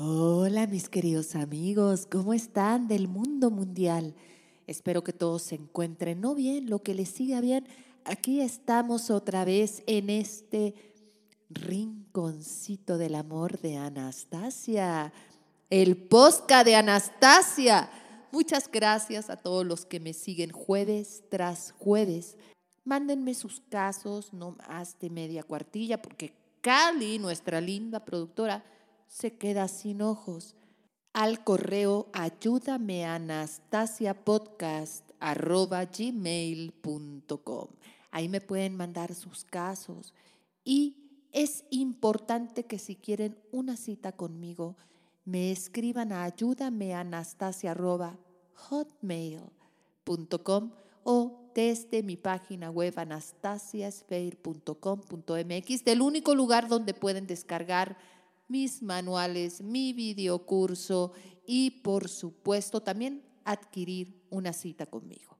Hola mis queridos amigos, ¿cómo están del mundo mundial? Espero que todos se encuentren no bien, lo que les siga bien. Aquí estamos otra vez en este rinconcito del amor de Anastasia, el posca de Anastasia. Muchas gracias a todos los que me siguen jueves tras jueves. Mándenme sus casos, no más de media cuartilla, porque Cali, nuestra linda productora, se queda sin ojos. Al correo ayúdame gmail.com. Ahí me pueden mandar sus casos. Y es importante que si quieren una cita conmigo, me escriban a ayúdame hotmail.com o desde mi página web anastasiasfeir.com.mx, del único lugar donde pueden descargar mis manuales, mi videocurso y por supuesto también adquirir una cita conmigo.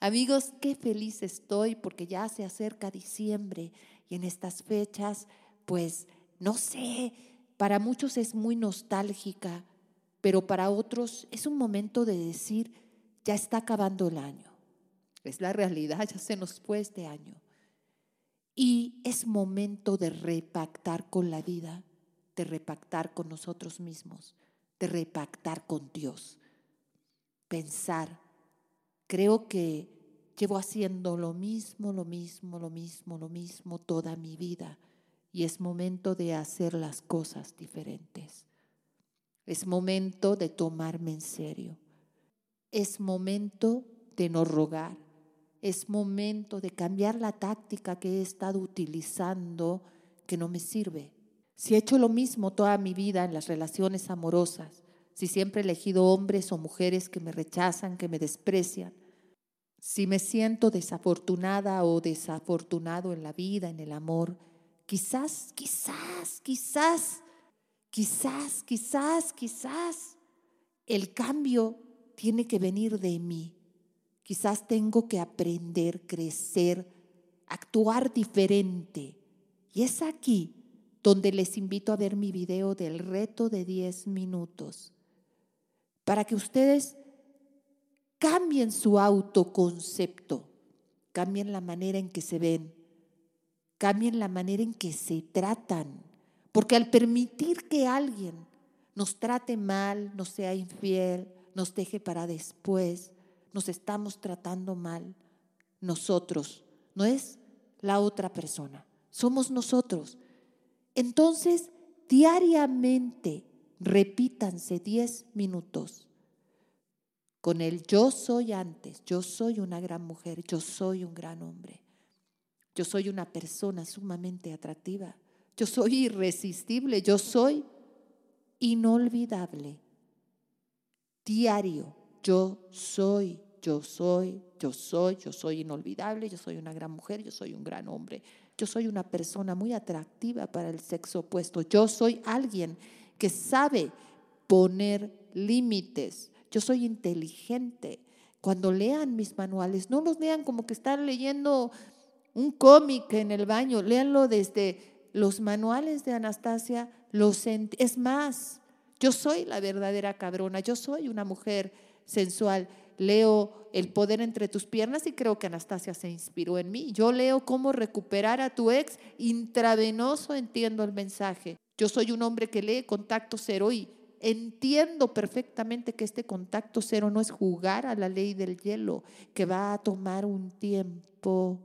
Amigos, qué feliz estoy porque ya se acerca diciembre y en estas fechas, pues, no sé, para muchos es muy nostálgica, pero para otros es un momento de decir, ya está acabando el año. Es la realidad, ya se nos fue este año. Y es momento de repactar con la vida, de repactar con nosotros mismos, de repactar con Dios. Pensar, creo que llevo haciendo lo mismo, lo mismo, lo mismo, lo mismo toda mi vida y es momento de hacer las cosas diferentes. Es momento de tomarme en serio. Es momento de no rogar. Es momento de cambiar la táctica que he estado utilizando que no me sirve. Si he hecho lo mismo toda mi vida en las relaciones amorosas, si siempre he elegido hombres o mujeres que me rechazan, que me desprecian, si me siento desafortunada o desafortunado en la vida, en el amor, quizás, quizás, quizás, quizás, quizás, quizás el cambio tiene que venir de mí. Quizás tengo que aprender, crecer, actuar diferente. Y es aquí donde les invito a ver mi video del reto de 10 minutos, para que ustedes cambien su autoconcepto, cambien la manera en que se ven, cambien la manera en que se tratan, porque al permitir que alguien nos trate mal, nos sea infiel, nos deje para después, nos estamos tratando mal nosotros, no es la otra persona, somos nosotros. Entonces, diariamente repítanse 10 minutos con el yo soy antes, yo soy una gran mujer, yo soy un gran hombre, yo soy una persona sumamente atractiva, yo soy irresistible, yo soy inolvidable. Diario, yo soy, yo soy, yo soy, yo soy inolvidable, yo soy una gran mujer, yo soy un gran hombre, yo soy una persona muy atractiva para el sexo opuesto. Yo soy alguien que sabe poner límites. Yo soy inteligente. Cuando lean mis manuales, no los lean como que están leyendo un cómic en el baño, léanlo desde los manuales de Anastasia. Es más, yo soy la verdadera cabrona, yo soy una mujer sensual leo El poder entre tus piernas y creo que Anastasia se inspiró en mí. Yo leo cómo recuperar a tu ex intravenoso, entiendo el mensaje. Yo soy un hombre que lee contacto cero y entiendo perfectamente que este contacto cero no es jugar a la ley del hielo, que va a tomar un tiempo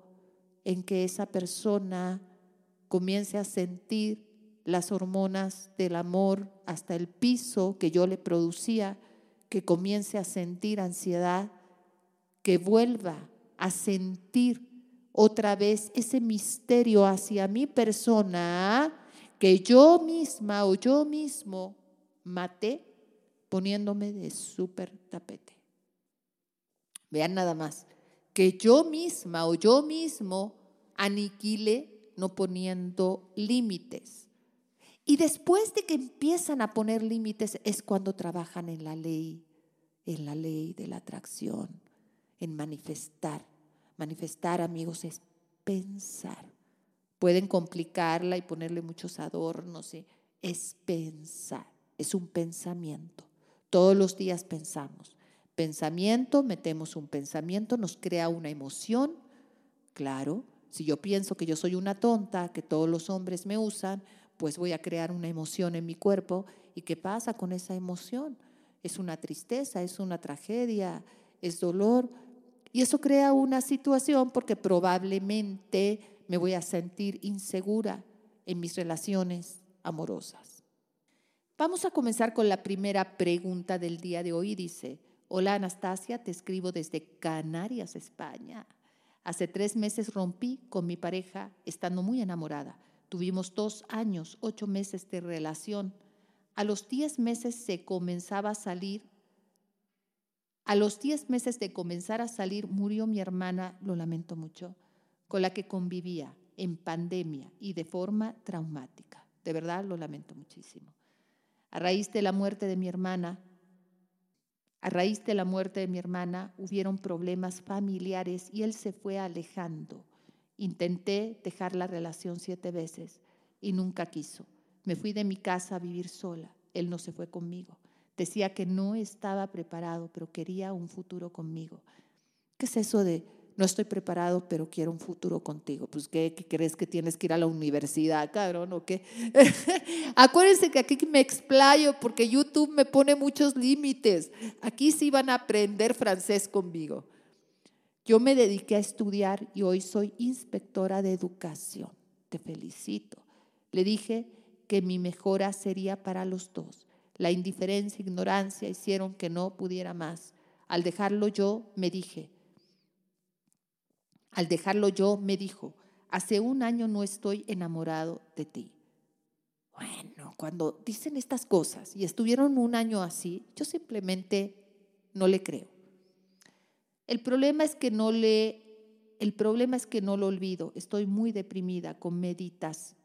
en que esa persona comience a sentir las hormonas del amor hasta el piso que yo le producía que comience a sentir ansiedad, que vuelva a sentir otra vez ese misterio hacia mi persona que yo misma o yo mismo maté poniéndome de súper tapete. Vean nada más, que yo misma o yo mismo aniquile no poniendo límites. Y después de que empiezan a poner límites es cuando trabajan en la ley, en la ley de la atracción, en manifestar. Manifestar, amigos, es pensar. Pueden complicarla y ponerle muchos adornos, es pensar. es un pensamiento. Todos los días pensamos. Pensamiento, metemos un pensamiento, nos crea una emoción. Claro, si yo pienso que yo soy una tonta, que todos los hombres me usan, pues voy a crear una emoción en mi cuerpo. ¿Y qué pasa con esa emoción? Es una tristeza, es una tragedia, es dolor. Y eso crea una situación porque probablemente me voy a sentir insegura en mis relaciones amorosas. Vamos a comenzar con la primera pregunta del día de hoy. Dice, hola Anastasia, te escribo desde Canarias, España. Hace tres meses rompí con mi pareja estando muy enamorada. Tuvimos dos años, ocho meses de relación. A los diez meses se comenzaba a salir. A los diez meses de comenzar a salir murió mi hermana, lo lamento mucho, con la que convivía en pandemia y de forma traumática. De verdad lo lamento muchísimo. A raíz de la muerte de mi hermana, a raíz de la muerte de mi hermana hubieron problemas familiares y él se fue alejando. Intenté dejar la relación siete veces y nunca quiso. Me fui de mi casa a vivir sola. Él no se fue conmigo. Decía que no estaba preparado, pero quería un futuro conmigo. ¿Qué es eso de no estoy preparado, pero quiero un futuro contigo. Pues, ¿qué, crees que tienes que ir a la universidad, cabrón? ¿O qué? Acuérdense que aquí me explayo porque YouTube me pone muchos límites. Aquí sí van a aprender francés conmigo. Yo me dediqué a estudiar y hoy soy inspectora de educación. Te felicito. Le dije que mi mejora sería para los dos. La indiferencia e ignorancia hicieron que no pudiera más. Al dejarlo yo, me dije, al dejarlo yo, me dijo, hace un año no estoy enamorado de ti. Bueno, cuando dicen estas cosas y estuvieron un año así, yo simplemente no le creo. El problema es que no le el problema es que no lo olvido. Estoy muy deprimida con meditas.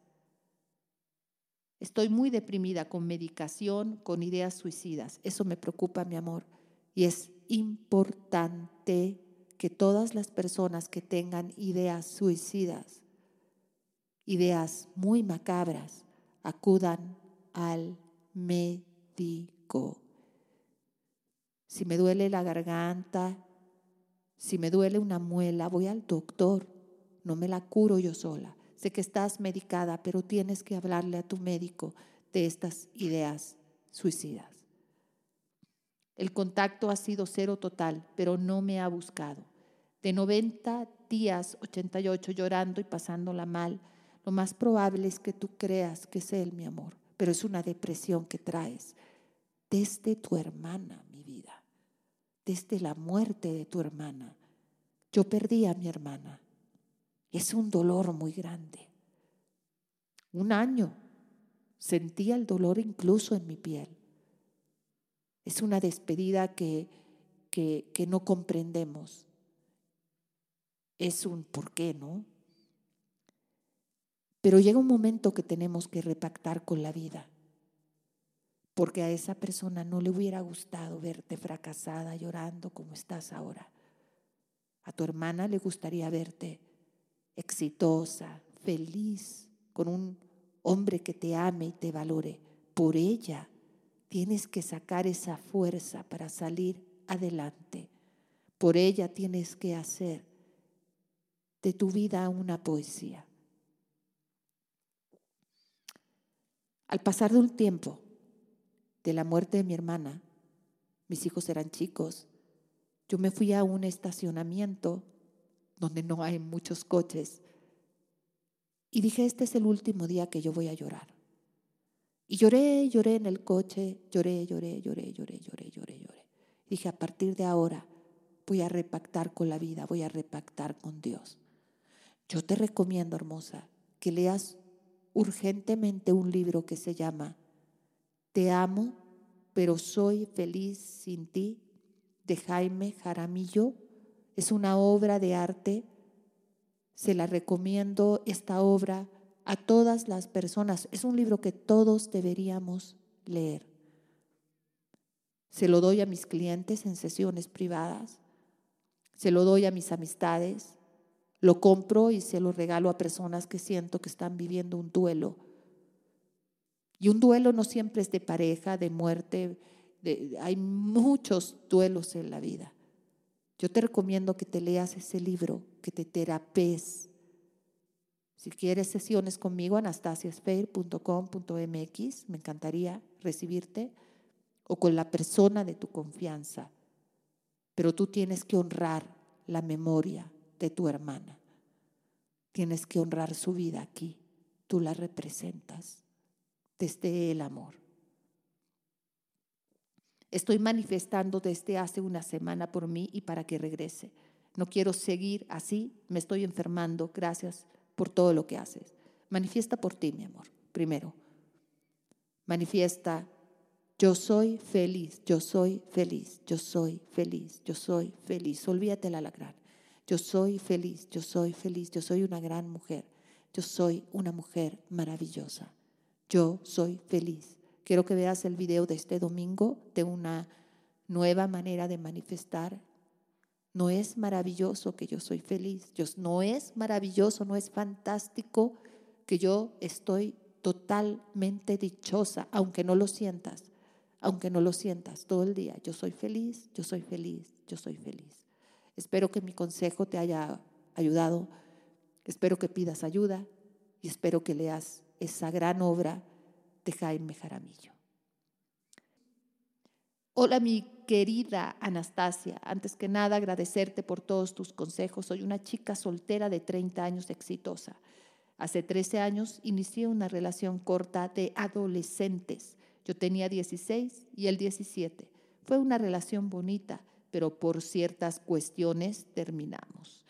Estoy muy deprimida con medicación, con ideas suicidas. Eso me preocupa, mi amor. Y es importante que todas las personas que tengan ideas suicidas, ideas muy macabras, acudan al médico. Si me duele la garganta, si me duele una muela, voy al doctor, no me la curo yo sola. Sé que estás medicada, pero tienes que hablarle a tu médico de estas ideas suicidas. El contacto ha sido cero total, pero no me ha buscado. De 90 días, 88 llorando y pasándola mal, lo más probable es que tú creas que es Él, mi amor, pero es una depresión que traes desde tu hermana, desde la muerte de tu hermana. Yo perdí a mi hermana. Es un dolor muy grande. Un año sentía el dolor incluso en mi piel. Es una despedida que, que, que no comprendemos. Es un por qué, ¿no? Pero llega un momento que tenemos que repactar con la vida, porque a esa persona no le hubiera gustado verte fracasada, llorando como estás ahora. A tu hermana le gustaría verte exitosa, feliz, con un hombre que te ame y te valore. Por ella tienes que sacar esa fuerza para salir adelante. Por ella tienes que hacer de tu vida una poesía. Al pasar de un tiempo de la muerte de mi hermana, mis hijos eran chicos, yo me fui a un estacionamiento donde no hay muchos coches y dije, este es el último día que yo voy a llorar. Y lloré, lloré en el coche, lloré, lloré, lloré, lloré, lloré, lloré, lloré. Dije, a partir de ahora voy a repactar con la vida, voy a repactar con Dios. Yo te recomiendo, hermosa, que leas urgentemente un libro que se llama Te amo, pero soy feliz sin ti, de Jaime Jaramillo. Es una obra de arte. Se la recomiendo esta obra a todas las personas. Es un libro que todos deberíamos leer. Se lo doy a mis clientes en sesiones privadas, se lo doy a mis amistades, lo compro y se lo regalo a personas que siento que están viviendo un duelo. Y un duelo no siempre es de pareja, de muerte, hay muchos duelos en la vida. Yo te recomiendo que te leas ese libro, que te terapes. Si quieres sesiones conmigo, anastasiasfair.com.mx, me encantaría recibirte, o con la persona de tu confianza. Pero tú tienes que honrar la memoria de tu hermana. Tienes que honrar su vida aquí. Tú la representas desde el amor. Estoy manifestando desde hace una semana por mí y para que regrese. No quiero seguir así, me estoy enfermando. Gracias por todo lo que haces. Manifiesta por ti, mi amor, primero. Manifiesta, yo soy feliz, yo soy feliz, yo soy feliz, yo soy feliz. Olvídate la gran. Yo soy feliz, yo soy feliz, yo soy una gran mujer, yo soy una mujer maravillosa. Yo soy feliz. Quiero que veas el video de este domingo de una nueva manera de manifestar. No es maravilloso que yo soy feliz. no es maravilloso, no es fantástico que yo estoy totalmente dichosa, aunque no lo sientas, aunque no lo sientas todo el día. Yo soy feliz, yo soy feliz, yo soy feliz. Espero que mi consejo te haya ayudado. Espero que pidas ayuda y espero que leas esa gran obra de Jaime Jaramillo. Hola mi querida Anastasia, antes que nada agradecerte por todos tus consejos. Soy una chica soltera de 30 años exitosa. Hace 13 años inicié una relación corta de adolescentes. Yo tenía 16 y él 17. Fue una relación bonita, pero por ciertas cuestiones terminamos.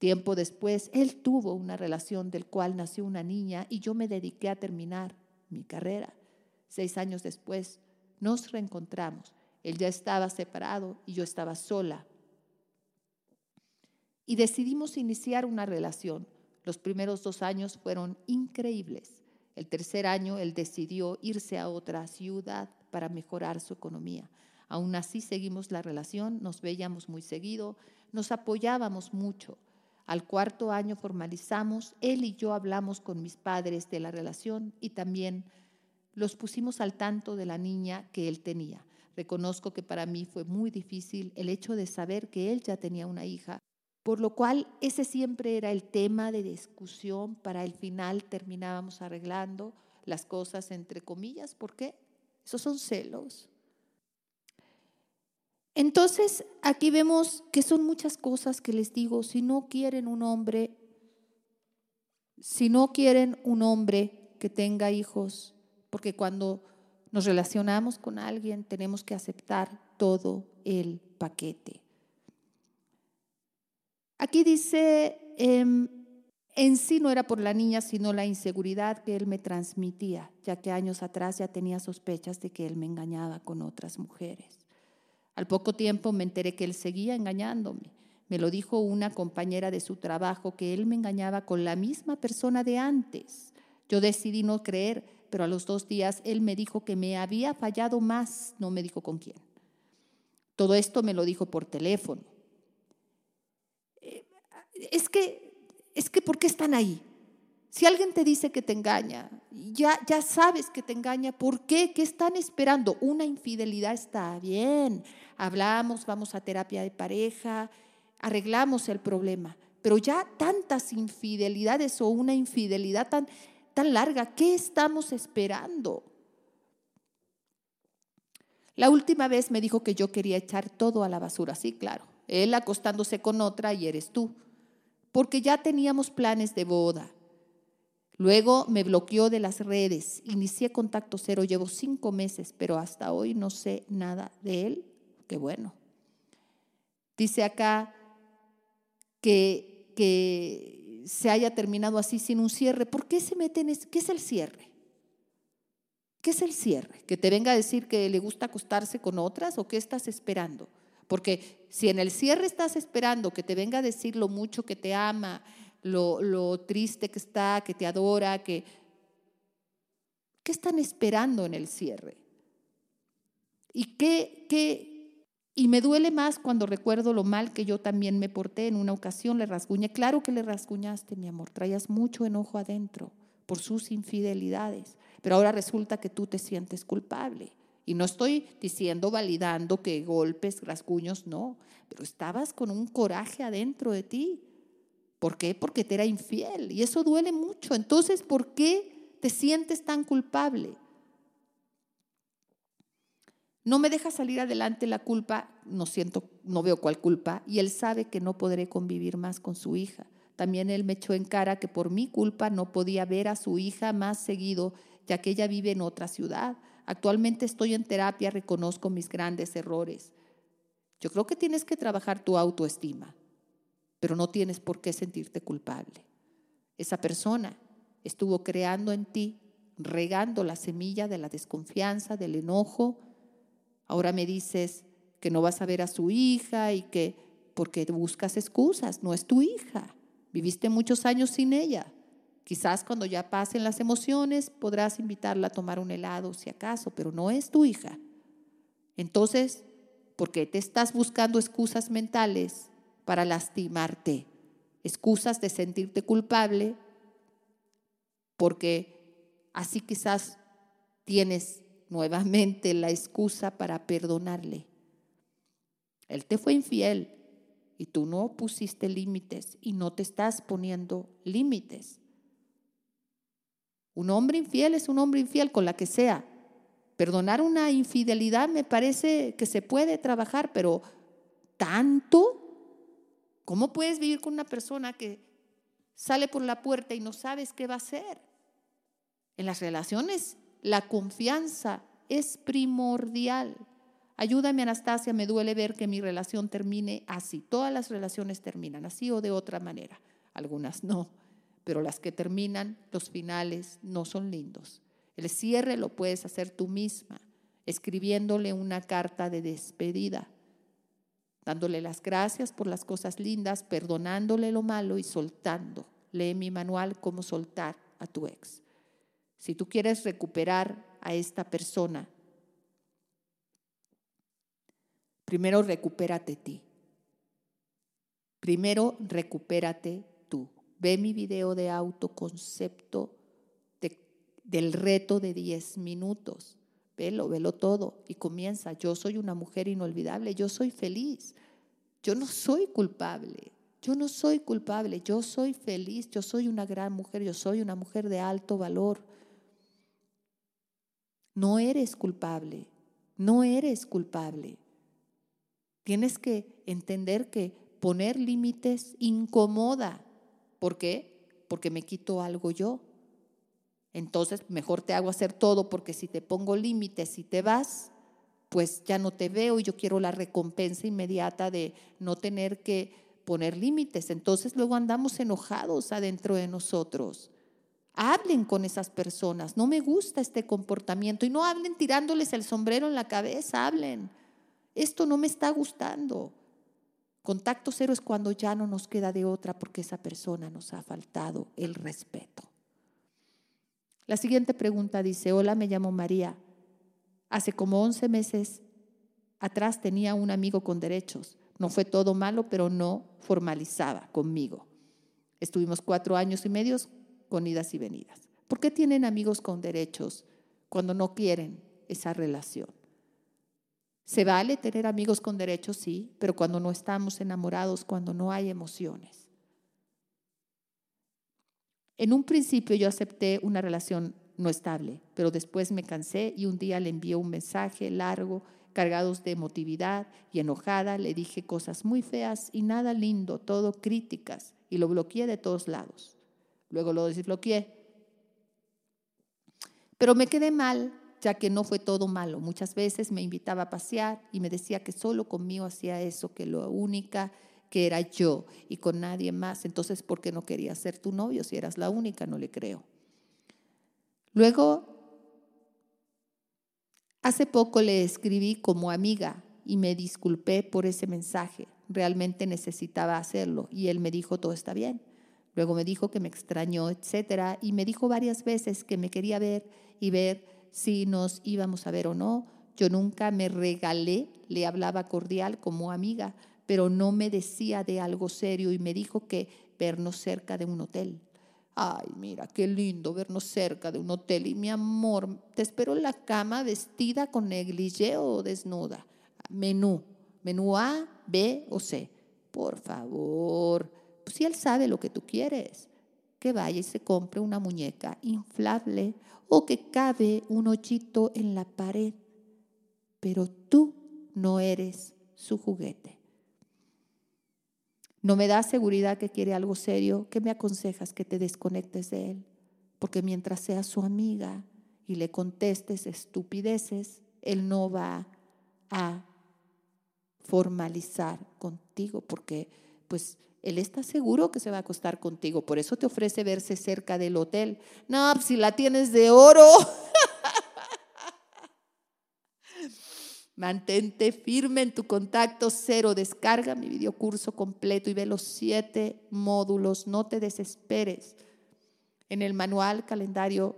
Tiempo después, él tuvo una relación del cual nació una niña y yo me dediqué a terminar mi carrera. Seis años después nos reencontramos. Él ya estaba separado y yo estaba sola. Y decidimos iniciar una relación. Los primeros dos años fueron increíbles. El tercer año él decidió irse a otra ciudad para mejorar su economía. Aún así seguimos la relación, nos veíamos muy seguido, nos apoyábamos mucho. Al cuarto año formalizamos, él y yo hablamos con mis padres de la relación y también los pusimos al tanto de la niña que él tenía. Reconozco que para mí fue muy difícil el hecho de saber que él ya tenía una hija, por lo cual ese siempre era el tema de discusión. Para el final terminábamos arreglando las cosas entre comillas. ¿Por qué? Esos son celos. Entonces, aquí vemos que son muchas cosas que les digo, si no quieren un hombre, si no quieren un hombre que tenga hijos, porque cuando nos relacionamos con alguien tenemos que aceptar todo el paquete. Aquí dice, em, en sí no era por la niña, sino la inseguridad que él me transmitía, ya que años atrás ya tenía sospechas de que él me engañaba con otras mujeres. Al poco tiempo me enteré que él seguía engañándome. Me lo dijo una compañera de su trabajo que él me engañaba con la misma persona de antes. Yo decidí no creer, pero a los dos días él me dijo que me había fallado más, no me dijo con quién. Todo esto me lo dijo por teléfono. Eh, es que, es que, ¿por qué están ahí? Si alguien te dice que te engaña, ya, ya sabes que te engaña, ¿por qué? ¿Qué están esperando? Una infidelidad está bien. Hablamos, vamos a terapia de pareja, arreglamos el problema. Pero ya tantas infidelidades o una infidelidad tan, tan larga, ¿qué estamos esperando? La última vez me dijo que yo quería echar todo a la basura. Sí, claro. Él acostándose con otra y eres tú. Porque ya teníamos planes de boda Luego me bloqueó de las redes, inicié contacto cero, llevo cinco meses, pero hasta hoy no sé nada de él. Qué bueno. Dice acá que, que se haya terminado así sin un cierre. ¿Por qué se meten? ¿Qué es el cierre? ¿Qué es el cierre? ¿Que te venga a decir que le gusta acostarse con otras o qué estás esperando? Porque si en el cierre estás esperando que te venga a decir lo mucho que te ama, lo, triste que está, que te adora, que... ¿Qué están esperando en el cierre? ¿Y qué, qué, y me duele más cuando recuerdo lo mal que yo también me porté. En una ocasión le rasguñé. Claro que le rasguñaste, mi amor. Traías mucho enojo adentro por sus infidelidades. pero ahora resulta que tú te sientes culpable. Y no estoy diciendo, validando que golpes, rasguños, no, pero estabas con un coraje adentro de ti. ¿Por qué? Porque te era infiel y eso duele mucho. Entonces, ¿por qué te sientes tan culpable? No me deja salir adelante la culpa, no siento, no veo cuál culpa, y él sabe que no podré convivir más con su hija. También él me echó en cara que por mi culpa no podía ver a su hija más seguido, ya que ella vive en otra ciudad. Actualmente estoy en terapia, reconozco mis grandes errores. Yo creo que tienes que trabajar tu autoestima, pero no tienes por qué sentirte culpable. Esa persona estuvo creando en ti, regando la semilla de la desconfianza, del enojo, Ahora me dices que no vas a ver a su hija y que porque buscas excusas, no es tu hija. Viviste muchos años sin ella. Quizás cuando ya pasen las emociones podrás invitarla a tomar un helado si acaso, pero no es tu hija. Entonces, ¿por qué te estás buscando excusas mentales para lastimarte? Excusas de sentirte culpable porque así quizás tienes nuevamente la excusa para perdonarle. Él te fue infiel y tú no pusiste límites y no te estás poniendo límites. Un hombre infiel es un hombre infiel con la que sea. Perdonar una infidelidad me parece que se puede trabajar, pero tanto, ¿cómo puedes vivir con una persona que sale por la puerta y no sabes qué va a hacer? En las relaciones la confianza es primordial. Ayúdame, Anastasia, me duele ver que mi relación termine así. Todas las relaciones terminan así o de otra manera. Algunas no, pero las que terminan, los finales no son lindos. El cierre lo puedes hacer tú misma, escribiéndole una carta de despedida, dándole las gracias por las cosas lindas, perdonándole lo malo y soltando. Lee mi manual cómo soltar a tu ex. Si tú quieres recuperar a esta persona, primero recupérate ti. Primero recupérate tú. Ve mi video de autoconcepto del reto de 10 minutos. Velo, velo todo y comienza. Yo soy una mujer inolvidable, yo soy feliz. Yo no soy culpable. Yo no soy culpable, yo soy feliz, yo soy una gran mujer, yo soy una mujer de alto valor. No eres culpable, no eres culpable. Tienes que entender que poner límites incomoda. ¿Por qué? Porque me quito algo yo. Entonces, mejor te hago hacer todo porque si te pongo límites y te vas, pues ya no te veo y yo quiero la recompensa inmediata de no tener que poner límites. Entonces luego andamos enojados adentro de nosotros. Hablen con esas personas. No me gusta este comportamiento. Y no hablen tirándoles el sombrero en la cabeza. Hablen. Esto no me está gustando. Contacto cero es cuando ya no nos queda de otra porque esa persona nos ha faltado el respeto. La siguiente pregunta dice, hola, me llamo María. Hace como 11 meses atrás tenía un amigo con derechos. No fue todo malo, pero no formalizaba conmigo. Estuvimos cuatro años y medio con idas y venidas. ¿Por qué tienen amigos con derechos cuando no quieren esa relación? Se vale tener amigos con derechos, sí, pero cuando no estamos enamorados, cuando no hay emociones. En un principio yo acepté una relación no estable, pero después me cansé y un día le envié un mensaje largo, cargados de emotividad y enojada, le dije cosas muy feas y nada lindo, todo críticas, y lo bloqueé de todos lados. Luego lo desbloqueé. Pero me quedé mal, ya que no fue todo malo. Muchas veces me invitaba a pasear y me decía que solo conmigo hacía eso, que lo única que era yo y con nadie más. Entonces, ¿por qué no quería ser tu novio si eras la única? No le creo. Luego, hace poco le escribí como amiga y me disculpé por ese mensaje. Realmente necesitaba hacerlo y él me dijo, todo está bien. Luego me dijo que me extrañó, etcétera, y me dijo varias veces que me quería ver y ver si nos íbamos a ver o no. Yo nunca me regalé, le hablaba cordial como amiga, pero no me decía de algo serio y me dijo que vernos cerca de un hotel. Ay, mira, qué lindo vernos cerca de un hotel. Y mi amor, te espero en la cama vestida con negligé o desnuda. Menú, menú A, B o C. Por favor, pues si él sabe lo que tú quieres, que vaya y se compre una muñeca inflable o que cabe un hoyito en la pared. Pero tú no eres su juguete. No me da seguridad que quiere algo serio. ¿Qué me aconsejas que te desconectes de él? Porque mientras seas su amiga y le contestes estupideces, él no va a formalizar contigo porque pues él está seguro que se va a acostar contigo. Por eso te ofrece verse cerca del hotel. No, pues, si la tienes de oro. Mantente firme en tu contacto cero. Descarga mi videocurso completo y ve los siete módulos. No te desesperes. En el manual calendario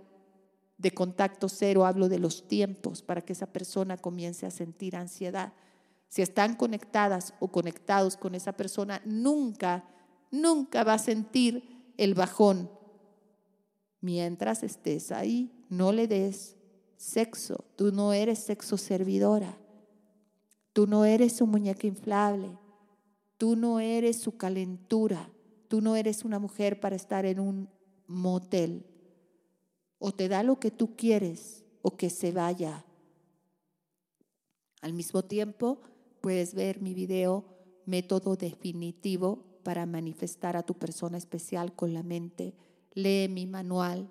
de contacto cero hablo de los tiempos para que esa persona comience a sentir ansiedad. Si están conectadas o conectados con esa persona, nunca, nunca va a sentir el bajón. Mientras estés ahí, no le des sexo. Tú no eres sexo servidora. Tú no eres su muñeca inflable. Tú no eres su calentura. Tú no eres una mujer para estar en un motel. O te da lo que tú quieres o que se vaya. Al mismo tiempo, puedes ver mi video Método Definitivo para manifestar a tu persona especial con la mente. Lee mi manual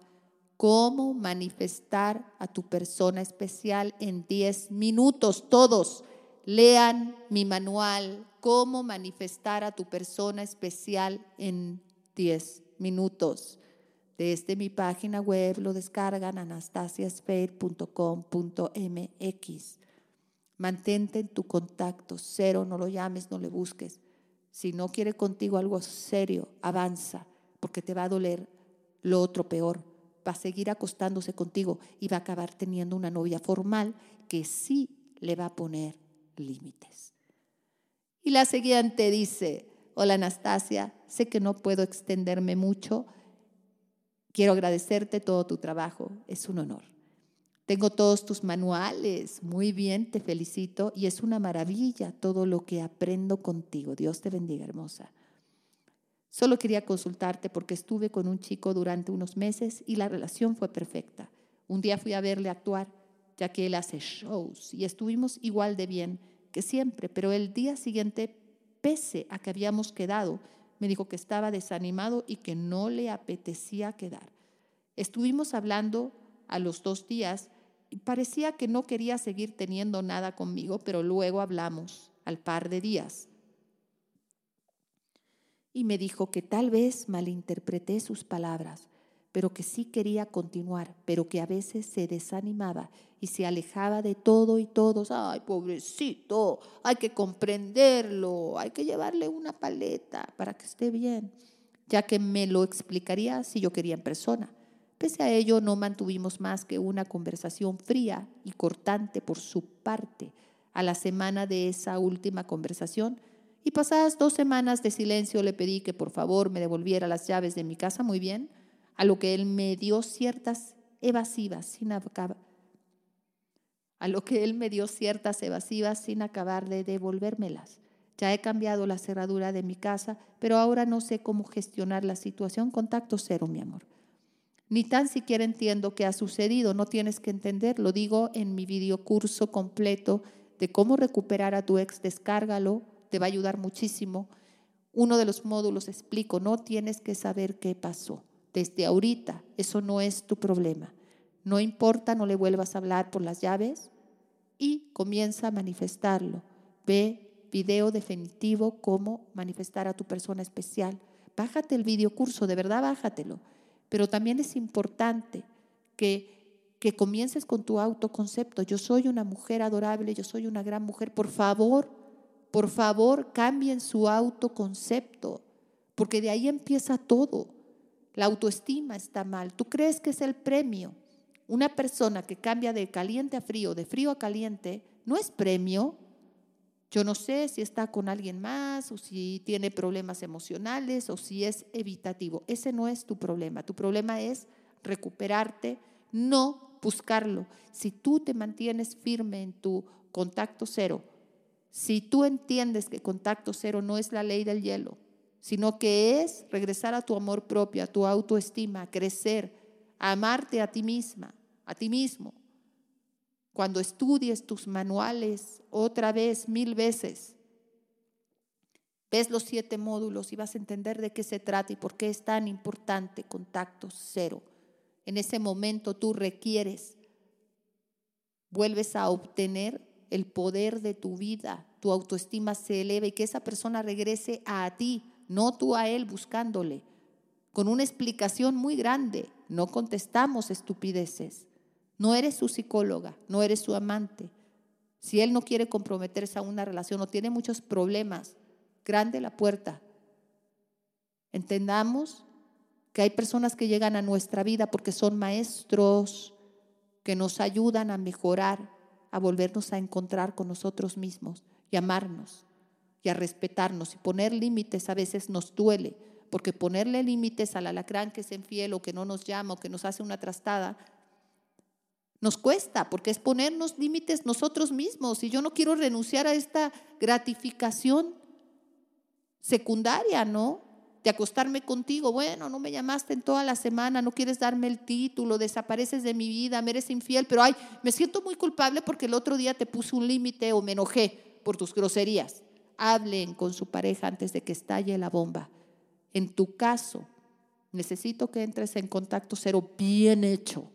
Cómo manifestar a tu persona especial en 10 minutos, todos lean mi manual, cómo manifestar a tu persona especial en 10 minutos. Desde mi página web lo descargan anastasiasfair.com.mx. Mantente en tu contacto, cero, no lo llames, no le busques. Si no quiere contigo algo serio, avanza, porque te va a doler lo otro peor. Va a seguir acostándose contigo y va a acabar teniendo una novia formal que sí le va a poner límites. Y la siguiente dice, hola Anastasia, sé que no puedo extenderme mucho, quiero agradecerte todo tu trabajo, es un honor. Tengo todos tus manuales, muy bien, te felicito y es una maravilla todo lo que aprendo contigo. Dios te bendiga, hermosa. Solo quería consultarte porque estuve con un chico durante unos meses y la relación fue perfecta. Un día fui a verle actuar ya que él hace shows y estuvimos igual de bien que siempre, pero el día siguiente, pese a que habíamos quedado, me dijo que estaba desanimado y que no le apetecía quedar. Estuvimos hablando a los dos días y parecía que no quería seguir teniendo nada conmigo, pero luego hablamos al par de días. Y me dijo que tal vez malinterpreté sus palabras, pero que sí quería continuar, pero que a veces se desanimaba y se alejaba de todo y todos. Ay, pobrecito, hay que comprenderlo, hay que llevarle una paleta para que esté bien, ya que me lo explicaría si yo quería en persona. Pese a ello, no mantuvimos más que una conversación fría y cortante por su parte. A la semana de esa última conversación, y pasadas dos semanas de silencio, le pedí que por favor me devolviera las llaves de mi casa muy bien a lo que él me dio ciertas evasivas sin acabar, a lo que él me dio ciertas evasivas sin acabar de devolvérmelas. Ya he cambiado la cerradura de mi casa, pero ahora no sé cómo gestionar la situación. Contacto cero, mi amor. Ni tan siquiera entiendo qué ha sucedido. No tienes que entender. Lo digo en mi videocurso completo de cómo recuperar a tu ex. Descárgalo. Te va a ayudar muchísimo. Uno de los módulos explico. No tienes que saber qué pasó desde ahorita. Eso no es tu problema. No importa, no le vuelvas a hablar por las llaves y comienza a manifestarlo. Ve video definitivo cómo manifestar a tu persona especial. Bájate el video curso, de verdad bájatelo. Pero también es importante que, que comiences con tu autoconcepto. Yo soy una mujer adorable, yo soy una gran mujer. Por favor, por favor, cambien su autoconcepto, porque de ahí empieza todo. La autoestima está mal. ¿Tú crees que es el premio? Una persona que cambia de caliente a frío, de frío a caliente, no es premio. Yo no sé si está con alguien más o si tiene problemas emocionales o si es evitativo. Ese no es tu problema. Tu problema es recuperarte, no buscarlo. Si tú te mantienes firme en tu contacto cero, si tú entiendes que contacto cero no es la ley del hielo, sino que es regresar a tu amor propio, a tu autoestima, crecer, a amarte a ti misma, a ti mismo, cuando estudies tus manuales otra vez, mil veces, ves los siete módulos y vas a entender de qué se trata y por qué es tan importante contacto cero. En ese momento tú requieres, vuelves a obtener el poder de tu vida, tu autoestima se eleva y que esa persona regrese a ti, no tú a él buscándole, con una explicación muy grande. No contestamos estupideces. No eres su psicóloga, no eres su amante. Si él no quiere comprometerse a una relación o tiene muchos problemas, grande la puerta. Entendamos que hay personas que llegan a nuestra vida porque son maestros que nos ayudan a mejorar, a volvernos a encontrar con nosotros mismos y amarnos y a respetarnos. Y poner límites a veces nos duele, porque ponerle límites al alacrán que es infiel o que no nos llama o que nos hace una trastada, nos cuesta, porque es ponernos límites nosotros mismos. Y yo no quiero renunciar a esta gratificación secundaria, ¿no? De acostarme contigo. Bueno, no me llamaste en toda la semana, no quieres darme el título, desapareces de mi vida, me eres infiel, pero ay, me siento muy culpable porque el otro día te puse un límite o me enojé por tus groserías. Hablen con su pareja antes de que estalle la bomba. En tu caso, necesito que entres en contacto cero bien hecho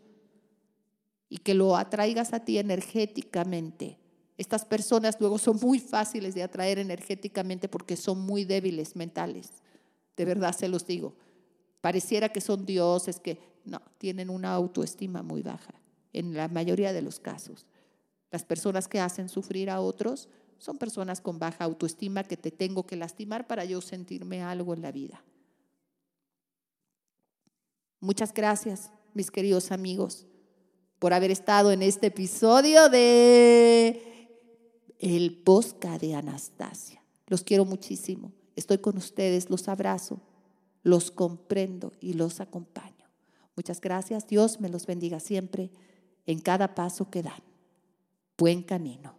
y que lo atraigas a ti energéticamente. Estas personas luego son muy fáciles de atraer energéticamente porque son muy débiles mentales. De verdad se los digo. Pareciera que son dioses, que no, tienen una autoestima muy baja en la mayoría de los casos. Las personas que hacen sufrir a otros son personas con baja autoestima que te tengo que lastimar para yo sentirme algo en la vida. Muchas gracias, mis queridos amigos por haber estado en este episodio de El Posca de Anastasia. Los quiero muchísimo. Estoy con ustedes, los abrazo, los comprendo y los acompaño. Muchas gracias. Dios me los bendiga siempre en cada paso que dan. Buen camino.